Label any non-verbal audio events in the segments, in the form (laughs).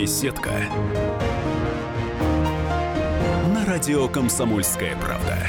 Беседка. На радио «Комсомольская правда».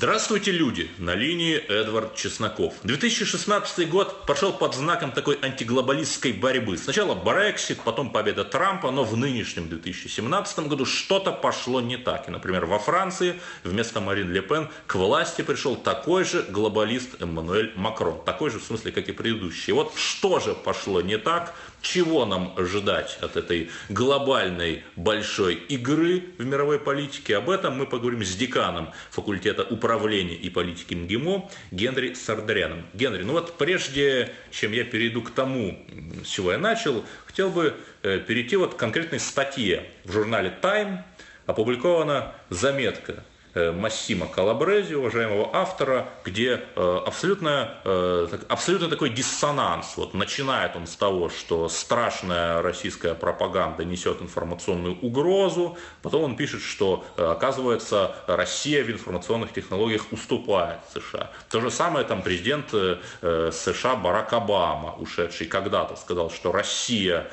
Здравствуйте, люди! На линии Эдвард Чесноков. 2016 год прошел под знаком такой антиглобалистской борьбы. Сначала Брексит, потом победа Трампа, но в нынешнем 2017 году что-то пошло не так. И, например, во Франции вместо Марин Ле Пен к власти пришел такой же глобалист Эммануэль Макрон. Такой же в смысле, как и предыдущий. Вот что же пошло не так, чего нам ожидать от этой глобальной большой игры в мировой политике? Об этом мы поговорим с деканом факультета управления и политики МГИМО Генри Сардаряном. Генри, ну вот прежде чем я перейду к тому, с чего я начал, хотел бы э, перейти вот к конкретной статье в журнале Time, опубликована заметка Массима Калабрези, уважаемого автора, где э, абсолютно, э, абсолютно такой диссонанс. Вот начинает он с того, что страшная российская пропаганда несет информационную угрозу, потом он пишет, что оказывается Россия в информационных технологиях уступает США. То же самое там президент США Барак Обама, ушедший когда-то, сказал, что Россия,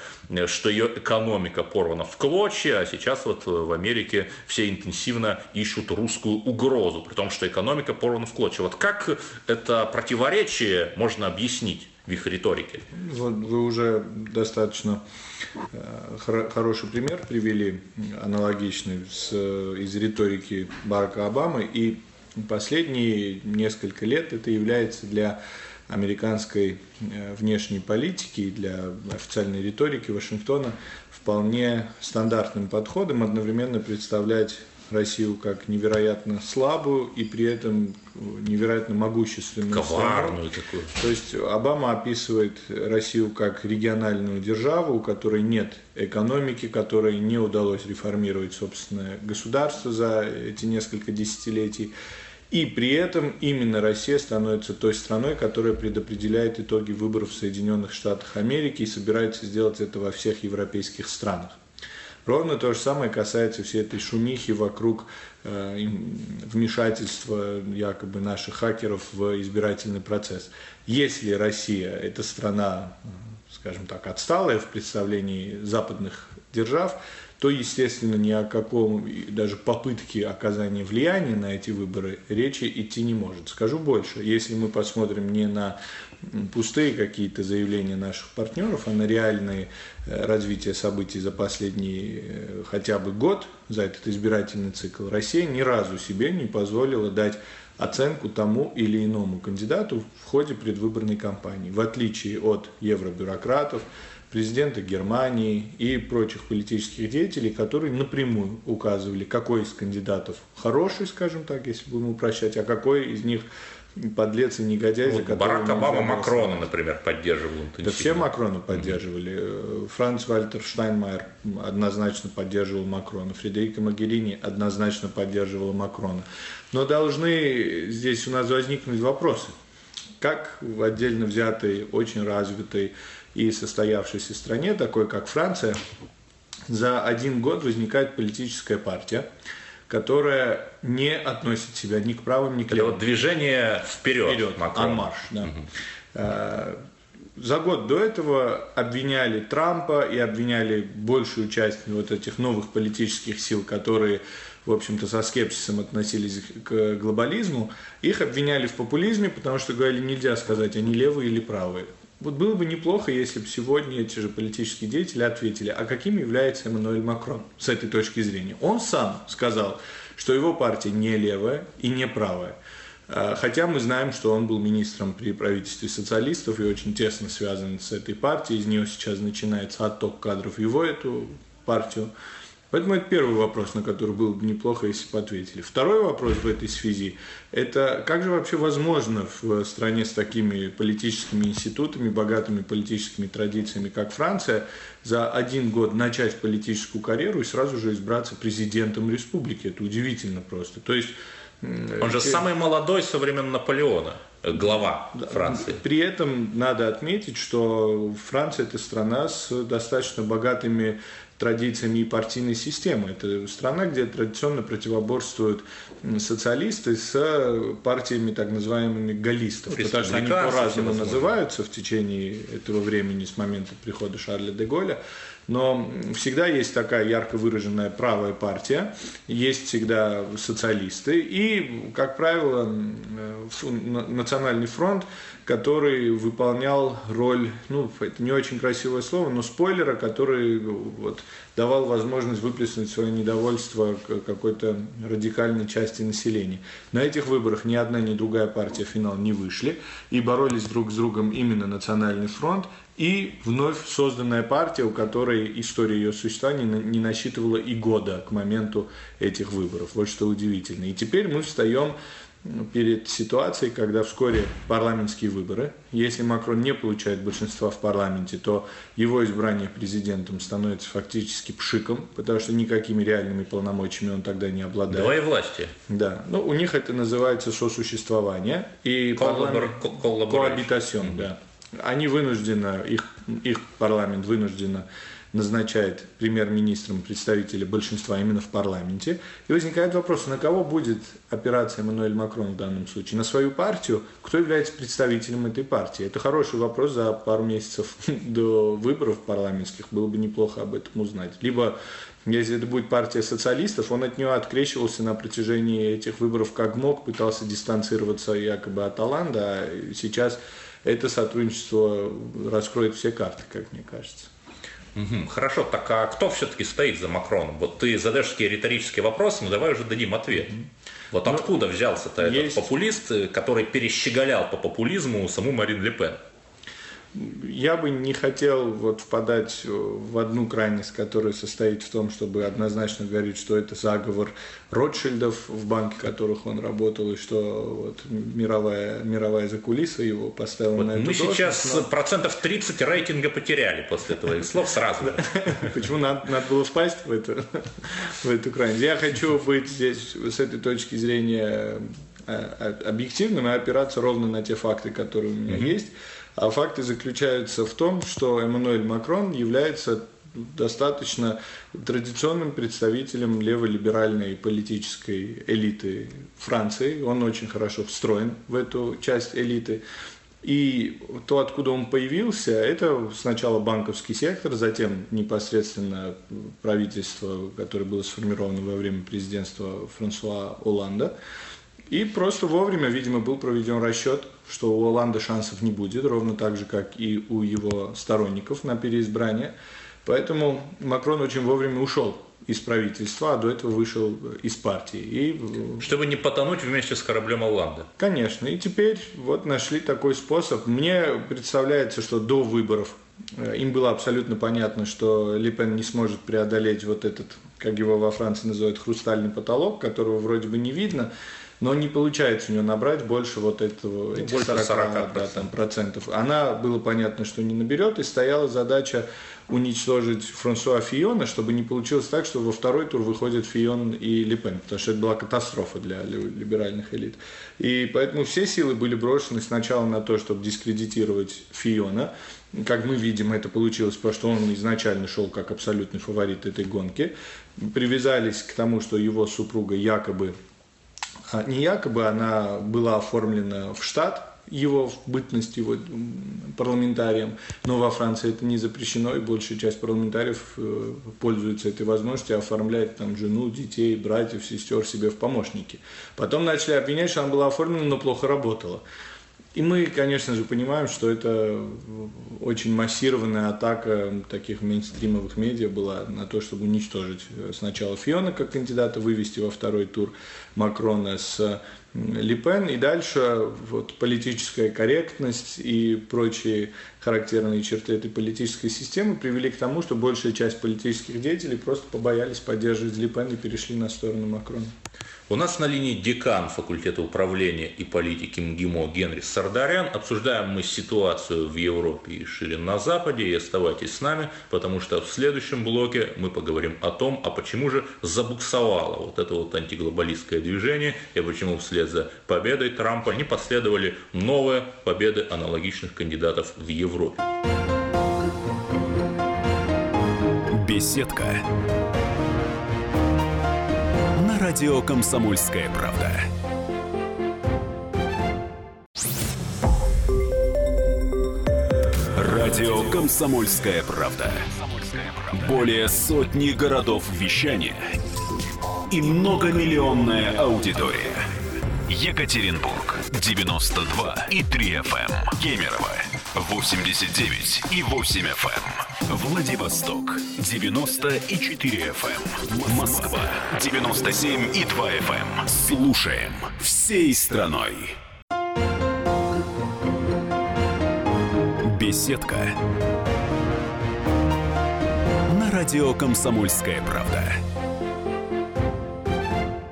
что ее экономика порвана в клочья, а сейчас вот в Америке все интенсивно ищут русскую русскую угрозу, при том, что экономика порвана в клочья. Вот как это противоречие можно объяснить в их риторике? Вот вы уже достаточно э, хороший пример привели, аналогичный с, из риторики Барака Обамы. И последние несколько лет это является для американской э, внешней политики и для официальной риторики Вашингтона вполне стандартным подходом одновременно представлять Россию как невероятно слабую и при этом невероятно могущественную Коварную страну. такую. То есть Обама описывает Россию как региональную державу, у которой нет экономики, которой не удалось реформировать собственное государство за эти несколько десятилетий. И при этом именно Россия становится той страной, которая предопределяет итоги выборов в Соединенных Штатах Америки и собирается сделать это во всех европейских странах. Ровно то же самое касается всей этой шумихи вокруг э, вмешательства якобы наших хакеров в избирательный процесс. Если Россия – это страна, скажем так, отсталая в представлении западных держав, то, естественно, ни о каком даже попытке оказания влияния на эти выборы речи идти не может. Скажу больше, если мы посмотрим не на пустые какие-то заявления наших партнеров, а на реальные э, развитие событий за последний э, хотя бы год, за этот избирательный цикл, Россия ни разу себе не позволила дать оценку тому или иному кандидату в ходе предвыборной кампании, в отличие от евробюрократов, президента Германии и прочих политических деятелей, которые напрямую указывали, какой из кандидатов хороший, скажем так, если будем упрощать, а какой из них подлец и негодяй, вот за Барак Обама Макрона, например, поддерживал Да все Макрона поддерживали. Mm-hmm. Франц Вальтер Штайнмайер однозначно поддерживал Макрона. Фредерика Магерини однозначно поддерживала Макрона. Но должны здесь у нас возникнуть вопросы. Как в отдельно взятой, очень развитой и состоявшейся стране, такой как Франция, за один год возникает политическая партия, которая не относит себя ни к правым, ни к левым. Это вот движение вперед, вперед Анмарш, да. Угу. За год до этого обвиняли Трампа и обвиняли большую часть вот этих новых политических сил, которые, в общем-то, со скепсисом относились к глобализму. Их обвиняли в популизме, потому что говорили, нельзя сказать, они левые или правые. Вот было бы неплохо, если бы сегодня эти же политические деятели ответили, а каким является Эммануэль Макрон с этой точки зрения. Он сам сказал, что его партия не левая и не правая. А, хотя мы знаем, что он был министром при правительстве социалистов и очень тесно связан с этой партией. Из нее сейчас начинается отток кадров его эту партию. Поэтому это первый вопрос, на который было бы неплохо, если бы ответили. Второй вопрос в этой связи – это как же вообще возможно в стране с такими политическими институтами, богатыми политическими традициями, как Франция, за один год начать политическую карьеру и сразу же избраться президентом республики? Это удивительно просто. То есть он же самый молодой со времен Наполеона, э, глава Франции. При этом надо отметить, что Франция это страна с достаточно богатыми традициями и партийной системы. Это страна, где традиционно противоборствуют социалисты с партиями так называемыми галлистов, потому что они по-разному называются в течение этого времени с момента прихода Шарля де Голля. Но всегда есть такая ярко выраженная правая партия, есть всегда социалисты и, как правило, национальный фронт, который выполнял роль, ну, это не очень красивое слово, но спойлера, который вот, давал возможность выплеснуть свое недовольство какой-то радикальной части населения. На этих выборах ни одна, ни другая партия в финал не вышли и боролись друг с другом именно Национальный фронт и вновь созданная партия, у которой история ее существования не насчитывала и года к моменту этих выборов. Вот что удивительно. И теперь мы встаем перед ситуацией, когда вскоре парламентские выборы. Если Макрон не получает большинства в парламенте, то его избрание президентом становится фактически пшиком, потому что никакими реальными полномочиями он тогда не обладает. Двое власти. Да. Ну, у них это называется сосуществование. И Коллабор... парламент... Коабитасион, да они вынуждены, их, их парламент вынужденно назначает премьер-министром представителя большинства именно в парламенте. И возникает вопрос, на кого будет опираться Эммануэль Макрон в данном случае? На свою партию? Кто является представителем этой партии? Это хороший вопрос за пару месяцев (laughs) до выборов парламентских. Было бы неплохо об этом узнать. Либо если это будет партия социалистов, он от нее открещивался на протяжении этих выборов как мог, пытался дистанцироваться якобы от Оланда, а сейчас это сотрудничество раскроет все карты, как мне кажется. Угу, хорошо, так а кто все-таки стоит за Макроном? Вот ты задаешь такие риторические вопросы, ну давай уже дадим ответ. Вот ну, откуда взялся-то этот есть... популист, который перещеголял по популизму саму Марин Ле Пен? Я бы не хотел вот впадать в одну крайность, которая состоит в том, чтобы однозначно говорить, что это заговор Ротшильдов, в банке которых он работал, и что вот мировая, мировая закулиса его поставила вот на эту Мы должность, сейчас но... процентов 30 рейтинга потеряли после этого слов сразу. (laughs) Почему надо, было впасть в эту, в эту крайность? Я хочу быть здесь с этой точки зрения э, объективным и опираться ровно на те факты, которые у меня есть. А факты заключаются в том, что Эммануэль Макрон является достаточно традиционным представителем леволиберальной политической элиты Франции. Он очень хорошо встроен в эту часть элиты. И то, откуда он появился, это сначала банковский сектор, затем непосредственно правительство, которое было сформировано во время президентства Франсуа Оланда. И просто вовремя, видимо, был проведен расчет, что у Оланда шансов не будет, ровно так же, как и у его сторонников на переизбрание. Поэтому Макрон очень вовремя ушел из правительства, а до этого вышел из партии. И... Чтобы не потонуть вместе с кораблем Оланда. Конечно. И теперь вот нашли такой способ. Мне представляется, что до выборов э, им было абсолютно понятно, что Липен не сможет преодолеть вот этот, как его во Франции называют, хрустальный потолок, которого вроде бы не видно но не получается у нее набрать больше вот этого, этих больше 40, 40 да, там, процентов. Она было понятно, что не наберет, и стояла задача уничтожить Франсуа Фиона, чтобы не получилось так, что во второй тур выходит Фион и Лепен, потому что это была катастрофа для либеральных элит. И поэтому все силы были брошены сначала на то, чтобы дискредитировать Фиона, как мы видим, это получилось, потому что он изначально шел как абсолютный фаворит этой гонки. Привязались к тому, что его супруга якобы не якобы она была оформлена в штат, его в бытность его парламентарием, но во Франции это не запрещено, и большая часть парламентариев э, пользуется этой возможностью, оформляет там жену, детей, братьев, сестер себе в помощники. Потом начали обвинять, что она была оформлена, но плохо работала. И мы, конечно же, понимаем, что это очень массированная атака таких мейнстримовых медиа была на то, чтобы уничтожить сначала Фиона как кандидата, вывести во второй тур Макрона с Липен, и дальше вот политическая корректность и прочие характерные черты этой политической системы привели к тому, что большая часть политических деятелей просто побоялись поддерживать Липен и перешли на сторону Макрона. У нас на линии декан факультета управления и политики МГИМО Генри Сардарян. Обсуждаем мы ситуацию в Европе и шире на Западе. И оставайтесь с нами, потому что в следующем блоке мы поговорим о том, а почему же забуксовало вот это вот антиглобалистское движение и почему вслед за победой Трампа не последовали новые победы аналогичных кандидатов в Европе. Беседка. Радио Комсомольская правда. Радио Комсомольская правда. Более сотни городов вещания и многомиллионная аудитория. Екатеринбург 92 и 3 FM. Кемерово 89 и 8 FM. Владивосток 90 FM. Москва 97 и 2 FM. Слушаем всей страной. Беседка. На радио «Комсомольская правда».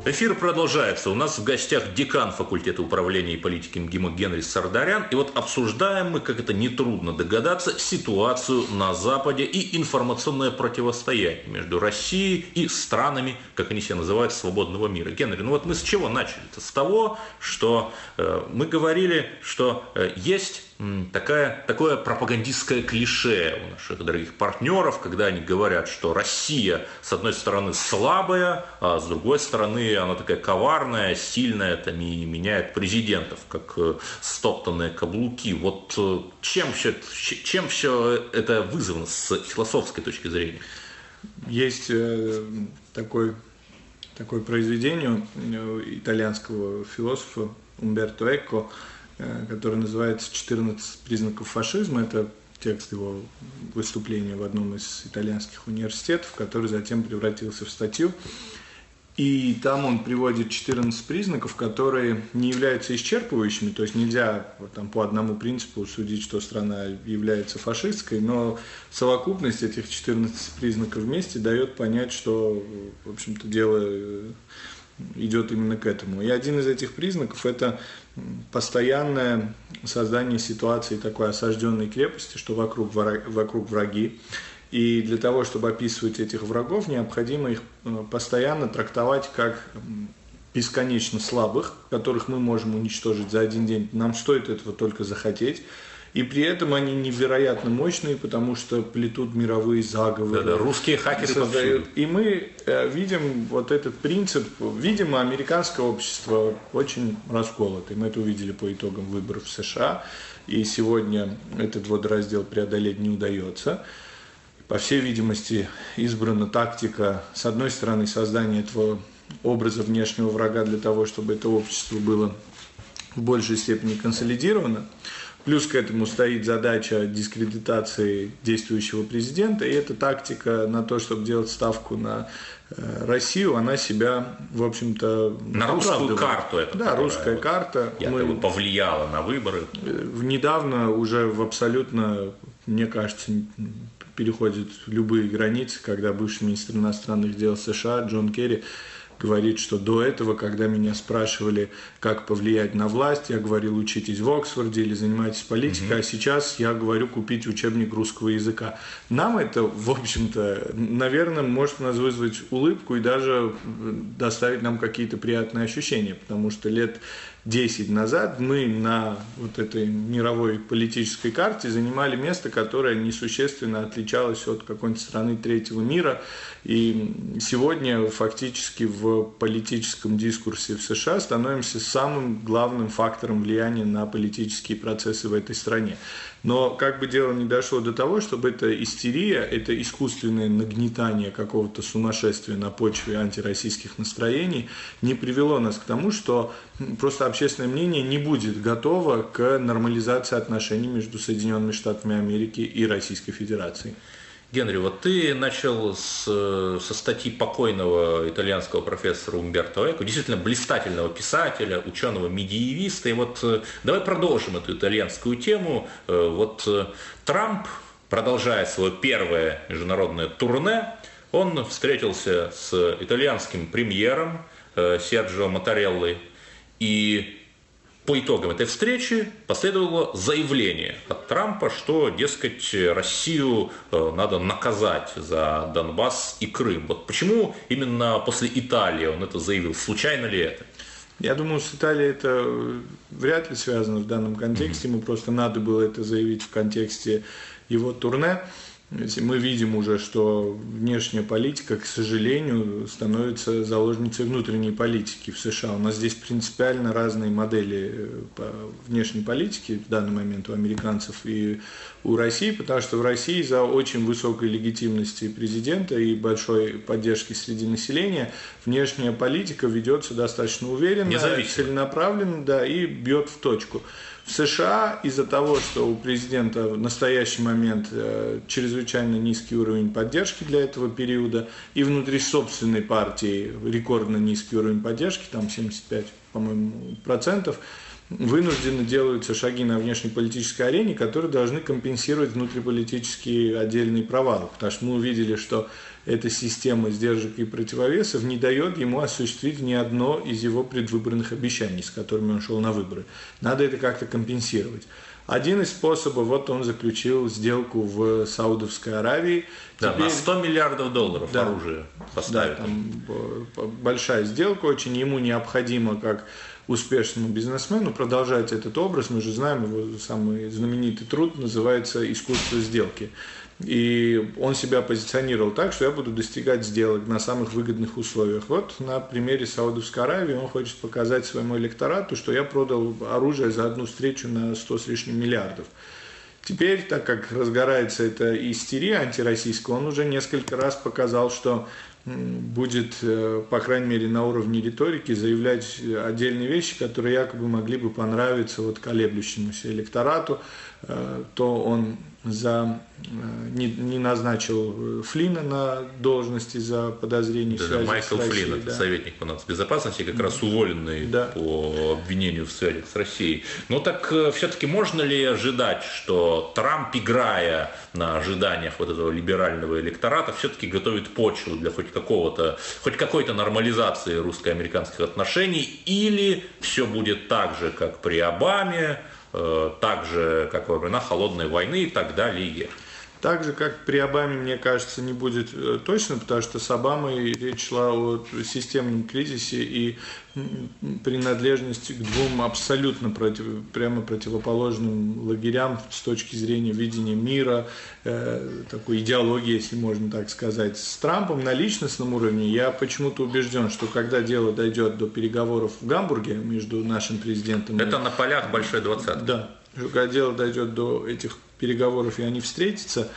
Эфир продолжается. У нас в гостях декан факультета управления и политики МГИМО Генри Сардарян. И вот обсуждаем мы, как это нетрудно догадаться, ситуацию на Западе и информационное противостояние между Россией и странами, как они себя называют, свободного мира. Генри, ну вот мы с чего начали? -то? С того, что э, мы говорили, что э, есть такая, такое пропагандистское клише у наших дорогих партнеров, когда они говорят, что Россия, с одной стороны, слабая, а с другой стороны, она такая коварная, сильная, там, и меняет президентов, как э, стоптанные каблуки. Вот э, чем все, чем все это вызвано с философской точки зрения? Есть э, такой, такое произведение итальянского философа Умберто Эко, который называется «14 признаков фашизма». Это текст его выступления в одном из итальянских университетов, который затем превратился в статью. И там он приводит 14 признаков, которые не являются исчерпывающими, то есть нельзя там, по одному принципу судить, что страна является фашистской, но совокупность этих 14 признаков вместе дает понять, что, в общем-то, дело э, идет именно к этому. И один из этих признаков – это постоянное создание ситуации такой осажденной крепости, что вокруг, вокруг враги. И для того, чтобы описывать этих врагов, необходимо их э, постоянно трактовать как бесконечно слабых, которых мы можем уничтожить за один день. Нам стоит этого только захотеть. И при этом они невероятно мощные, потому что плетут мировые заговоры. Да, да, русские хакеры создают. И мы э, видим вот этот принцип, видимо, американское общество очень расколото. И мы это увидели по итогам выборов в США. И сегодня этот водораздел преодолеть не удается. По всей видимости, избрана тактика, с одной стороны, создания этого образа внешнего врага для того, чтобы это общество было в большей степени консолидировано. Плюс к этому стоит задача дискредитации действующего президента, и эта тактика на то, чтобы делать ставку на э, Россию, она себя, в общем-то, на русскую карту это. Да, русская карта. Мы повлияла на выборы. Э, недавно уже в абсолютно, мне кажется, переходит любые границы, когда бывший министр иностранных дел США Джон Керри говорит, что до этого, когда меня спрашивали, как повлиять на власть, я говорил, учитесь в Оксфорде или занимайтесь политикой, угу. а сейчас я говорю, купить учебник русского языка. Нам это, в общем-то, наверное, может нас вызвать улыбку и даже доставить нам какие-то приятные ощущения, потому что лет 10 назад мы на вот этой мировой политической карте занимали место, которое несущественно отличалось от какой-нибудь страны третьего мира. И сегодня фактически в политическом дискурсе в США становимся самым главным фактором влияния на политические процессы в этой стране. Но как бы дело не дошло до того, чтобы эта истерия, это искусственное нагнетание какого-то сумасшествия на почве антироссийских настроений не привело нас к тому, что просто общественное мнение не будет готово к нормализации отношений между Соединенными Штатами Америки и Российской Федерацией. Генри, вот ты начал с, со статьи покойного итальянского профессора Умберто Эко, действительно блистательного писателя, ученого, медиевиста. И вот э, давай продолжим эту итальянскую тему. Э, вот э, Трамп, продолжая свое первое международное турне, он встретился с итальянским премьером Серджио Матареллой и по итогам этой встречи последовало заявление от Трампа, что, дескать, Россию э, надо наказать за Донбасс и Крым. Вот почему именно после Италии он это заявил? Случайно ли это? Я думаю, с Италией это вряд ли связано в данном контексте. Ему просто надо было это заявить в контексте его турне. Мы видим уже, что внешняя политика, к сожалению, становится заложницей внутренней политики в США. У нас здесь принципиально разные модели э, внешней политики в данный момент у американцев и у России, потому что в России за очень высокой легитимности президента и большой поддержки среди населения внешняя политика ведется достаточно уверенно, целенаправленно да, и бьет в точку. В США из-за того, что у президента в настоящий момент э, чрезвычайно низкий уровень поддержки для этого периода, и внутри собственной партии рекордно низкий уровень поддержки, там 75, по-моему, процентов, вынуждены делаются шаги на внешнеполитической арене, которые должны компенсировать внутриполитические отдельные провалы. Потому что мы увидели, что эта система сдержек и противовесов не дает ему осуществить ни одно из его предвыборных обещаний, с которыми он шел на выборы. Надо это как-то компенсировать. Один из способов, вот он заключил сделку в Саудовской Аравии. Да, Теперь, на 100 миллиардов долларов да, оружие поставит. Да, там большая сделка, очень ему необходимо, как успешному бизнесмену продолжать этот образ. Мы же знаем, его самый знаменитый труд называется «Искусство сделки». И он себя позиционировал так, что я буду достигать сделок на самых выгодных условиях. Вот на примере Саудовской Аравии он хочет показать своему электорату, что я продал оружие за одну встречу на 100 с лишним миллиардов. Теперь, так как разгорается эта истерия антироссийская, он уже несколько раз показал, что будет, э, по крайней мере, на уровне риторики заявлять отдельные вещи, которые якобы могли бы понравиться вот колеблющемуся электорату, э, то он за, э, не, не назначил Флина на должности за подозрение да, связи Майкл с Россией, Флин, да. это советник по нацбезопасности, как раз уволенный да. по обвинению в связи с Россией. Но так э, все-таки можно ли ожидать, что Трамп, играя на ожиданиях вот этого либерального электората, все-таки готовит почву для хоть какого-то, хоть какой-то нормализации русско-американских отношений, или все будет так же, как при Обаме, Э, так же, как во времена Холодной войны и так далее. Так же, как при Обаме, мне кажется, не будет э, точно, потому что с Обамой речь шла о системном кризисе и принадлежности к двум абсолютно против, прямо противоположным лагерям с точки зрения видения мира, э, такой идеологии, если можно так сказать. С Трампом на личностном уровне я почему-то убежден, что когда дело дойдет до переговоров в Гамбурге между нашим президентом... Это и, на полях Большой двадцатки. Да, когда дело дойдет до этих переговоров и они встретятся,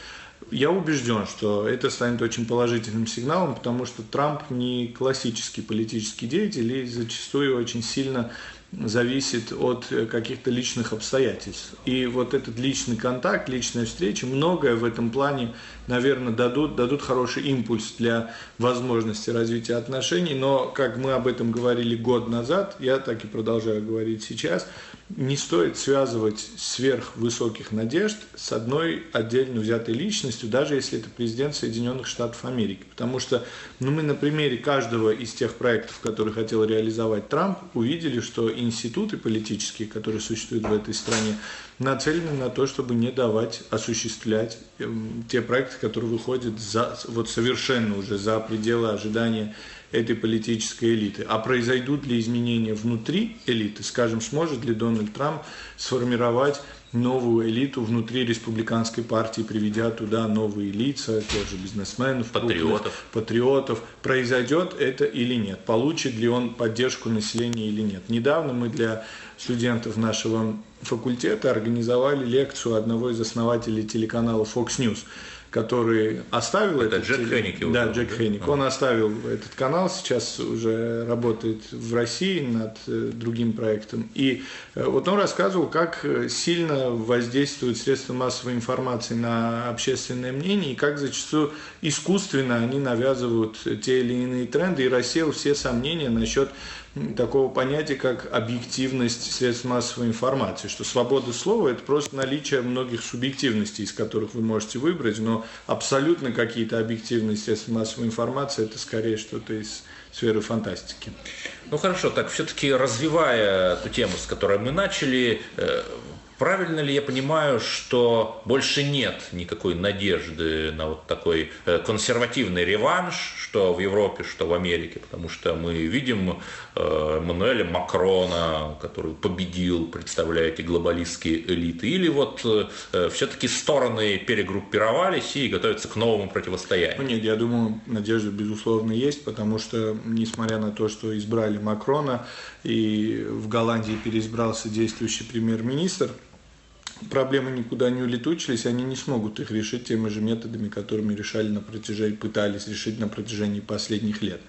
я убежден, что это станет очень положительным сигналом, потому что Трамп не классический политический деятель и зачастую очень сильно зависит от каких-то личных обстоятельств. И вот этот личный контакт, личная встреча, многое в этом плане, наверное, дадут, дадут хороший импульс для возможности развития отношений. Но, как мы об этом говорили год назад, я так и продолжаю говорить сейчас, не стоит связывать сверхвысоких надежд с одной отдельно взятой личностью, даже если это президент Соединенных Штатов Америки. Потому что ну, мы на примере каждого из тех проектов, которые хотел реализовать Трамп, увидели, что институты политические, которые существуют в этой стране, нацелены на то, чтобы не давать осуществлять эм, те проекты, которые выходят за, вот совершенно уже за пределы ожидания этой политической элиты. А произойдут ли изменения внутри элиты? Скажем, сможет ли Дональд Трамп сформировать новую элиту внутри республиканской партии, приведя туда новые лица, тоже бизнесменов, патриотов. Крупных, патриотов. Произойдет это или нет? Получит ли он поддержку населения или нет? Недавно мы для студентов нашего факультета организовали лекцию одного из основателей телеканала Fox News – который оставил это этот... Джек Хенник Да, Джек Хенник. Он оставил этот канал, сейчас уже работает в России над э, другим проектом. И э, вот он рассказывал, как сильно воздействуют средства массовой информации на общественное мнение, и как зачастую искусственно они навязывают те или иные тренды, и рассеял все сомнения насчет такого понятия, как объективность средств массовой информации, что свобода слова – это просто наличие многих субъективностей, из которых вы можете выбрать, но абсолютно какие-то объективные средства массовой информации – это скорее что-то из сферы фантастики. Ну хорошо, так все-таки развивая эту тему, с которой мы начали, э, Правильно ли я понимаю, что больше нет никакой надежды на вот такой э, консервативный реванш, что в Европе, что в Америке, потому что мы видим э, Мануэля Макрона, который победил, представляя эти глобалистские элиты, или вот э, все-таки стороны перегруппировались и готовятся к новому противостоянию? Ну нет, я думаю, надежда безусловно есть, потому что, несмотря на то, что избрали Макрона и в Голландии переизбрался действующий премьер-министр, проблемы никуда не улетучились, они не смогут их решить теми же методами, которыми решали на протяжении, пытались решить на протяжении последних лет.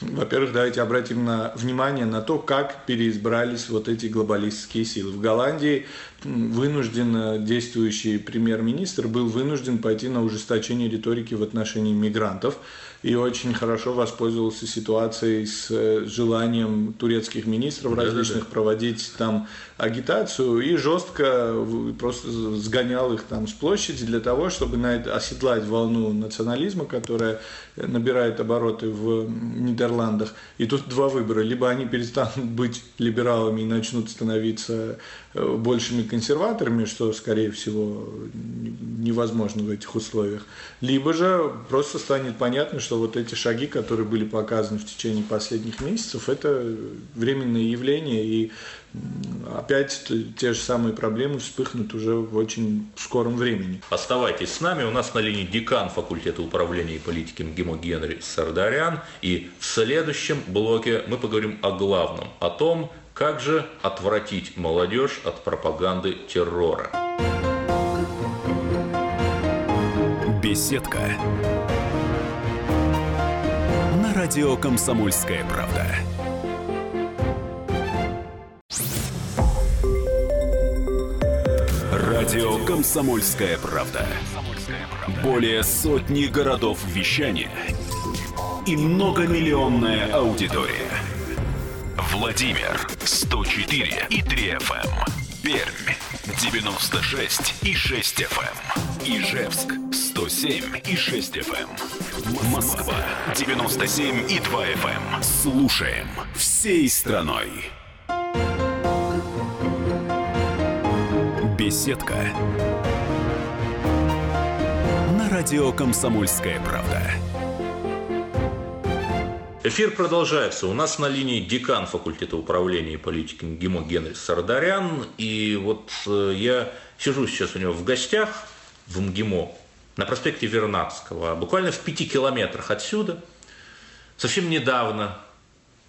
Во-первых, давайте обратим на внимание на то, как переизбрались вот эти глобалистские силы. В Голландии вынужден действующий премьер-министр был вынужден пойти на ужесточение риторики в отношении мигрантов и очень хорошо воспользовался ситуацией с э, желанием турецких министров различных да, да, проводить там агитацию и жестко просто сгонял их там с площади для того, чтобы на это оседлать волну национализма, которая набирает обороты в Нидерландах. И тут два выбора. Либо они перестанут быть либералами и начнут становиться большими консерваторами, что, скорее всего, невозможно в этих условиях. Либо же просто станет понятно, что вот эти шаги, которые были показаны в течение последних месяцев, это временное явление, и опять те же самые проблемы вспыхнут уже в очень скором времени. Оставайтесь с нами. У нас на линии декан факультета управления и политики МГИМО Генри Сардарян. И в следующем блоке мы поговорим о главном, о том, как же отвратить молодежь от пропаганды террора. Беседка. На радио «Комсомольская правда». Радио «Комсомольская правда». Более сотни городов вещания и многомиллионная аудитория. Владимир 104 и 3 FM. Эм. Пермь 96 и 6 FM. Эм. Ижевск 107 и 6 FM. Эм. Москва 97 и 2 FM. Слушаем всей страной. Беседка. На радио «Комсомольская правда». Эфир продолжается. У нас на линии декан факультета управления и политики МГИМО Генри Сардарян. И вот э, я сижу сейчас у него в гостях в МГИМО на проспекте Вернадского, буквально в пяти километрах отсюда. Совсем недавно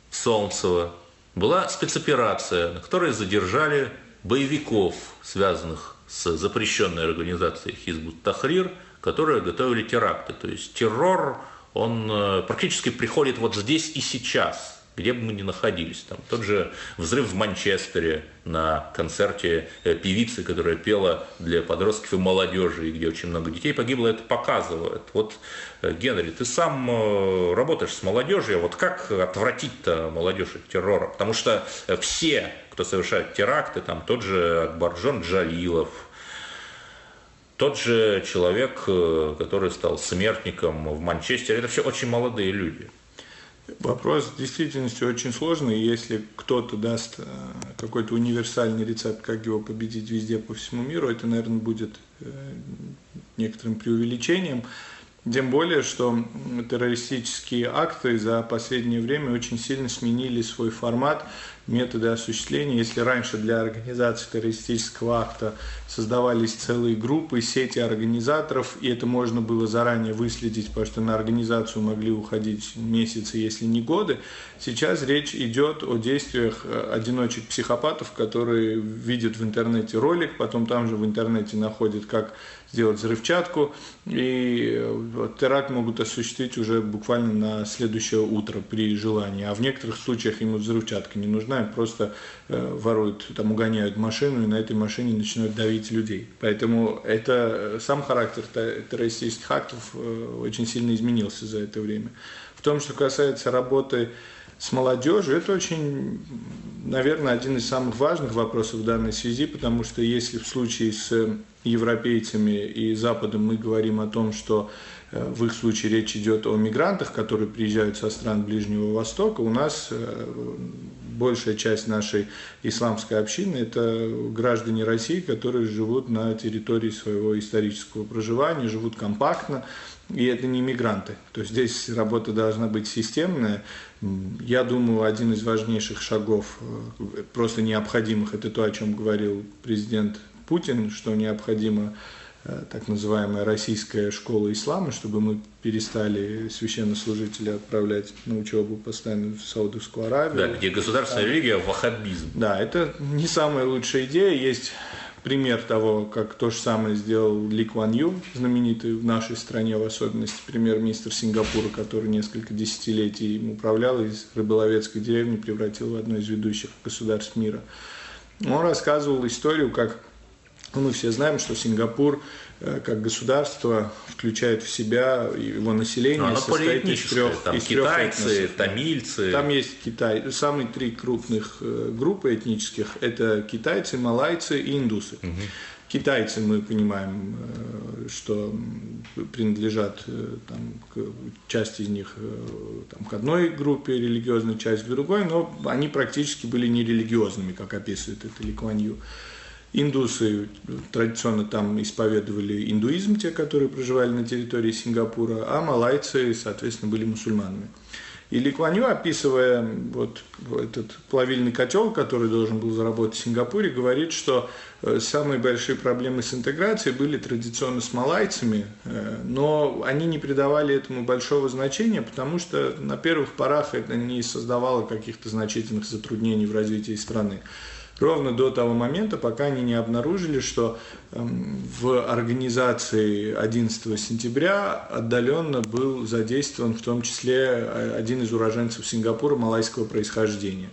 в Солнцево была спецоперация, на которой задержали боевиков, связанных с запрещенной организацией Хизбут Тахрир, которые готовили теракты. То есть террор, он э, практически приходит вот здесь и сейчас – где бы мы ни находились. Там тот же взрыв в Манчестере на концерте э, певицы, которая пела для подростков и молодежи, где очень много детей погибло, это показывает. Вот, э, Генри, ты сам работаешь с молодежью, вот как отвратить-то молодежь от террора? Потому что все, кто совершает теракты, там тот же Акбарджон Джалилов, тот же человек, который стал смертником в Манчестере, это все очень молодые люди. Вопрос в действительности очень сложный. Если кто-то даст э, какой-то универсальный рецепт, как его победить везде по всему миру, это, наверное, будет э, некоторым преувеличением. Тем более, что террористические акты за последнее время очень сильно сменили свой формат методы осуществления. Если раньше для организации террористического акта создавались целые группы, сети организаторов, и это можно было заранее выследить, потому что на организацию могли уходить месяцы, если не годы, сейчас речь идет о действиях э, одиночек-психопатов, которые видят в интернете ролик, потом там же в интернете находят, как сделать взрывчатку, и э, теракт могут осуществить уже буквально на следующее утро при желании. А в некоторых случаях ему взрывчатка не нужна, просто э, воруют, там угоняют машину и на этой машине начинают давить людей. Поэтому это э, сам характер террористических актов очень сильно изменился за это время. В том, что касается работы с молодежью, это очень, наверное, один из самых важных вопросов в данной связи, потому что если в случае с европейцами и Западом мы говорим о том, что э, в их случае речь идет о мигрантах, которые приезжают со стран Ближнего Востока, у нас э, большая часть нашей исламской общины – это граждане России, которые живут на территории своего исторического проживания, живут компактно, и это не мигранты. То есть здесь работа должна быть системная. Я думаю, один из важнейших шагов, э, просто необходимых, это то, о чем говорил президент Путин, что необходимо Э, так называемая российская школа ислама, чтобы мы перестали священнослужителей отправлять на учебу постоянно в Саудовскую Аравию. Да, где государственная религия – ваххабизм. Да, это не самая лучшая идея. Есть пример того, как то же самое сделал Ли Кван Ю, знаменитый в нашей стране, в особенности премьер-министр Сингапура, который несколько десятилетий им управлял, из рыболовецкой деревни превратил в одно из ведущих государств мира. Он рассказывал историю, как ну, мы все знаем, что Сингапур э, как государство включает в себя его население. Но состоит из трех, там из китайцы, трех тамильцы. Там есть Китай. Самые три крупных э, группы этнических – это китайцы, малайцы и индусы. Угу. Китайцы, мы понимаем, э, что принадлежат там, к, часть из них там, к одной группе религиозной, часть к другой, но они практически были нерелигиозными, как описывает это Ли Куан Ю. Индусы традиционно там исповедовали индуизм, те, которые проживали на территории Сингапура, а малайцы, соответственно, были мусульманами. И Ли Куан описывая вот этот плавильный котел, который должен был заработать в Сингапуре, говорит, что э, самые большие проблемы с интеграцией были традиционно с малайцами, э, но они не придавали этому большого значения, потому что на первых порах это не создавало каких-то значительных затруднений в развитии страны ровно до того момента, пока они не обнаружили, что эм, в организации 11 сентября отдаленно был задействован в том числе э, один из уроженцев Сингапура малайского происхождения.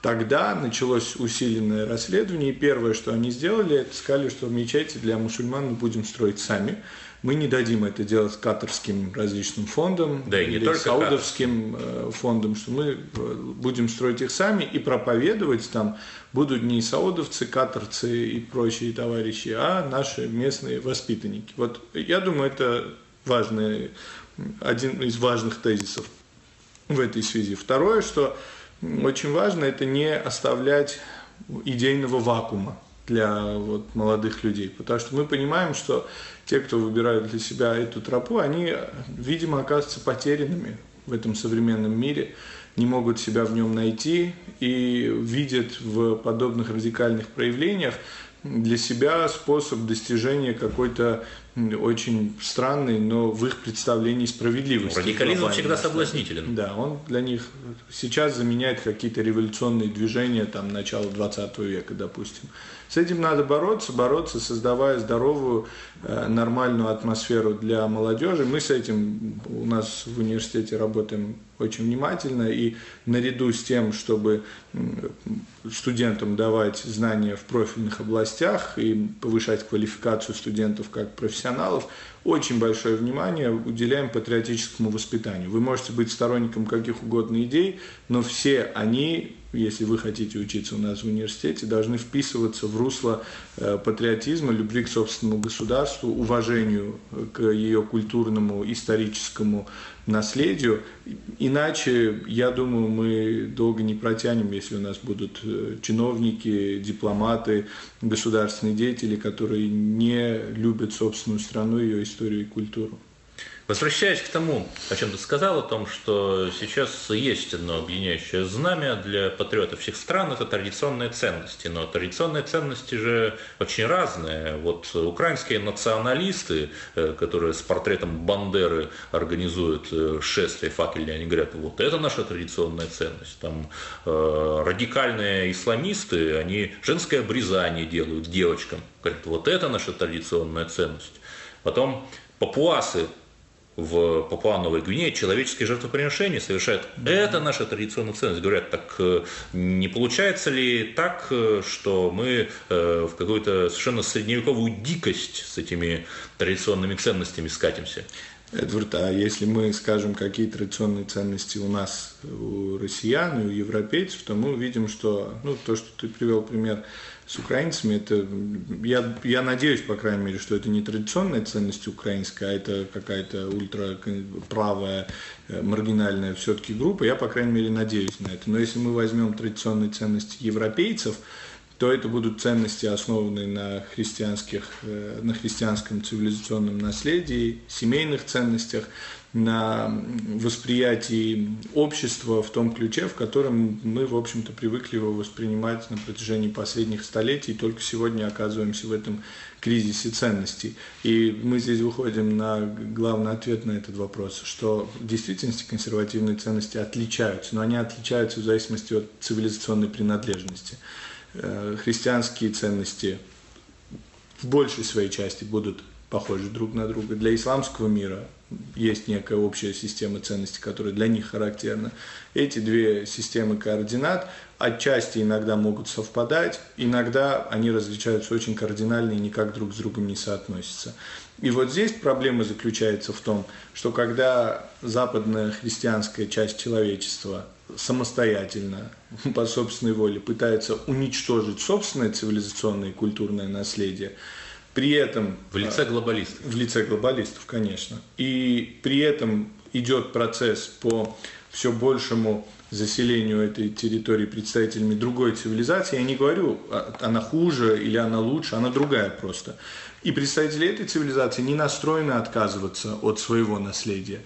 Тогда началось усиленное расследование, и первое, что они сделали, это сказали, что мечети для мусульман мы будем строить сами. Мы не дадим это делать катарским различным фондам да, или только саудовским катарским. Э, фондам, что мы э, будем строить их сами и проповедовать там будут не саудовцы, катарцы и прочие товарищи, а наши местные воспитанники. Вот я думаю, это важный, один из важных тезисов в этой связи. Второе, что очень важно, это не оставлять идейного вакуума для вот, молодых людей. Потому что мы понимаем, что те, кто выбирают для себя эту тропу, они, видимо, оказываются потерянными в этом современном мире, не могут себя в нем найти и видят в подобных радикальных проявлениях для себя способ достижения какой-то очень странной, но в их представлении справедливости. Радикализм всегда соблазнителен. Да, он для них сейчас заменяет какие-то революционные движения там, начала 20 века, допустим. С этим надо бороться, бороться, создавая здоровую, э, нормальную атмосферу для молодежи. Мы с этим у нас в университете работаем очень внимательно и наряду с тем, чтобы студентам давать знания в профильных областях и повышать квалификацию студентов как профессионалов, очень большое внимание уделяем патриотическому воспитанию. Вы можете быть сторонником каких угодно идей, но все они если вы хотите учиться у нас в университете, должны вписываться в русло э, патриотизма, любви к собственному государству, уважению к ее культурному, историческому наследию. Иначе, я думаю, мы долго не протянем, если у нас будут э, чиновники, дипломаты, государственные деятели, которые не любят собственную страну, ее историю и культуру. Возвращаясь к тому, о чем ты сказал, о том, что сейчас есть одно объединяющее знамя для патриотов всех стран, это традиционные ценности. Но традиционные ценности же очень разные. Вот украинские националисты, э, которые с портретом Бандеры организуют э, шествие факельные, они говорят, вот это наша традиционная ценность. Там э, радикальные исламисты, они женское обрезание делают девочкам. Говорят, вот это наша традиционная ценность. Потом папуасы в Папуа-Новой Гвинее человеческие жертвоприношения совершают. Это наша традиционная ценность. Говорят, так э, не получается ли так, э, что мы э, в какую-то совершенно средневековую дикость с этими традиционными ценностями скатимся? Эдвард, а если мы скажем, какие традиционные ценности у нас, у россиян и у европейцев, то мы увидим, что ну, то, что ты привел пример с украинцами, это, я, я надеюсь, по крайней мере, что это не традиционная ценность украинская, а это какая-то ультраправая, э, маргинальная все-таки группа, я, по крайней мере, надеюсь на это. Но если мы возьмем традиционные ценности европейцев, то это будут ценности, основанные на христианских, э, на христианском цивилизационном наследии, семейных ценностях, на восприятии общества в том ключе, в котором мы, в общем-то, привыкли его воспринимать на протяжении последних столетий, и только сегодня оказываемся в этом кризисе ценностей. И мы здесь выходим на главный ответ на этот вопрос, что в действительности консервативные ценности отличаются, но они отличаются в зависимости от цивилизационной принадлежности. Э, христианские ценности в большей своей части будут похожи друг на друга. Для исламского мира есть некая общая система ценностей, которая для них характерна. Эти две системы координат отчасти иногда могут совпадать, иногда они различаются очень кардинально и никак друг с другом не соотносятся. И вот здесь проблема заключается в том, что когда западная христианская часть человечества самостоятельно, (laughs) по собственной воле, пытается уничтожить собственное цивилизационное и культурное наследие, при этом... В лице глобалистов. В лице глобалистов, конечно. И при этом идет процесс по все большему заселению этой территории представителями другой цивилизации. Я не говорю, а, она хуже или она лучше, она другая просто. И представители этой цивилизации не настроены отказываться от своего наследия.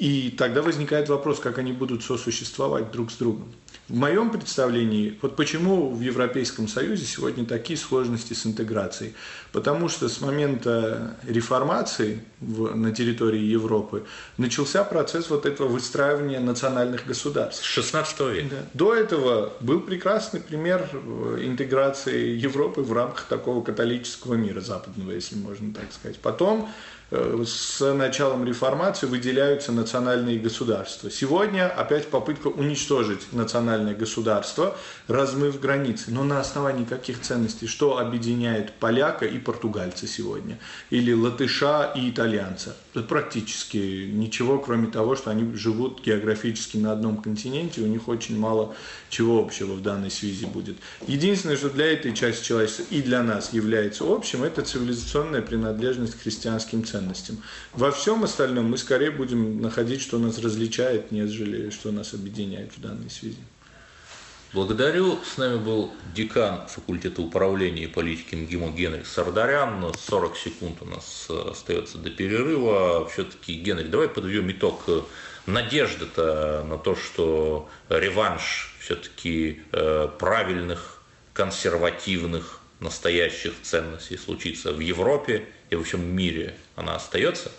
И тогда возникает вопрос, как они будут сосуществовать друг с другом. В моем представлении, вот почему в Европейском Союзе сегодня такие сложности с интеграцией. Потому что с момента реформации в, на территории Европы начался процесс вот этого выстраивания национальных государств. С 16 века. Да. До этого был прекрасный пример э, интеграции Европы в рамках такого католического мира западного, если можно так сказать. Потом с началом реформации выделяются национальные государства. Сегодня опять попытка уничтожить национальное государство, размыв границы. Но на основании каких ценностей? Что объединяет поляка и португальца сегодня? Или латыша и итальянца? Практически ничего, кроме того, что они живут географически на одном континенте, у них очень мало чего общего в данной связи будет. Единственное, что для этой части человечества и для нас является общим, это цивилизационная принадлежность к христианским ценностям. Во всем остальном мы скорее будем находить, что нас различает, нежели что нас объединяет в данной связи. Благодарю. С нами был декан факультета управления и политики МГИМО Генрих Сардарян. 40 секунд у нас э, остается до перерыва. Все-таки, Генрих, давай подведем итог. Надежда-то на то, что реванш все-таки э, правильных, консервативных, настоящих ценностей случится в Европе и во всем мире, она остается?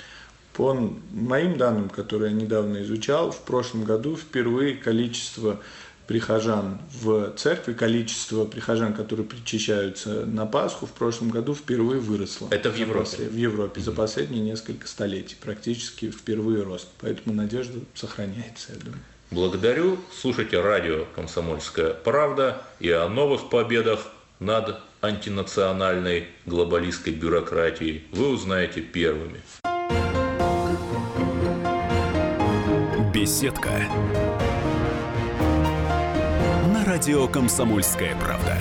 По моим данным, которые я недавно изучал, в прошлом году впервые количество прихожан в церкви, количество прихожан, которые причащаются на Пасху, в прошлом году впервые выросло. Это в Европе? В Европе. За последние несколько столетий практически впервые рост. Поэтому надежда сохраняется, я думаю. Благодарю. Слушайте радио «Комсомольская правда» и о новых победах над антинациональной глобалистской бюрократией вы узнаете первыми. Беседка. На радио «Комсомольская правда».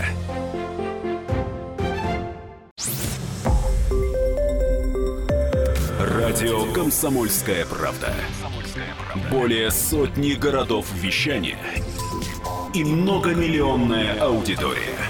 Радио «Комсомольская правда». Более сотни городов вещания и многомиллионная аудитория.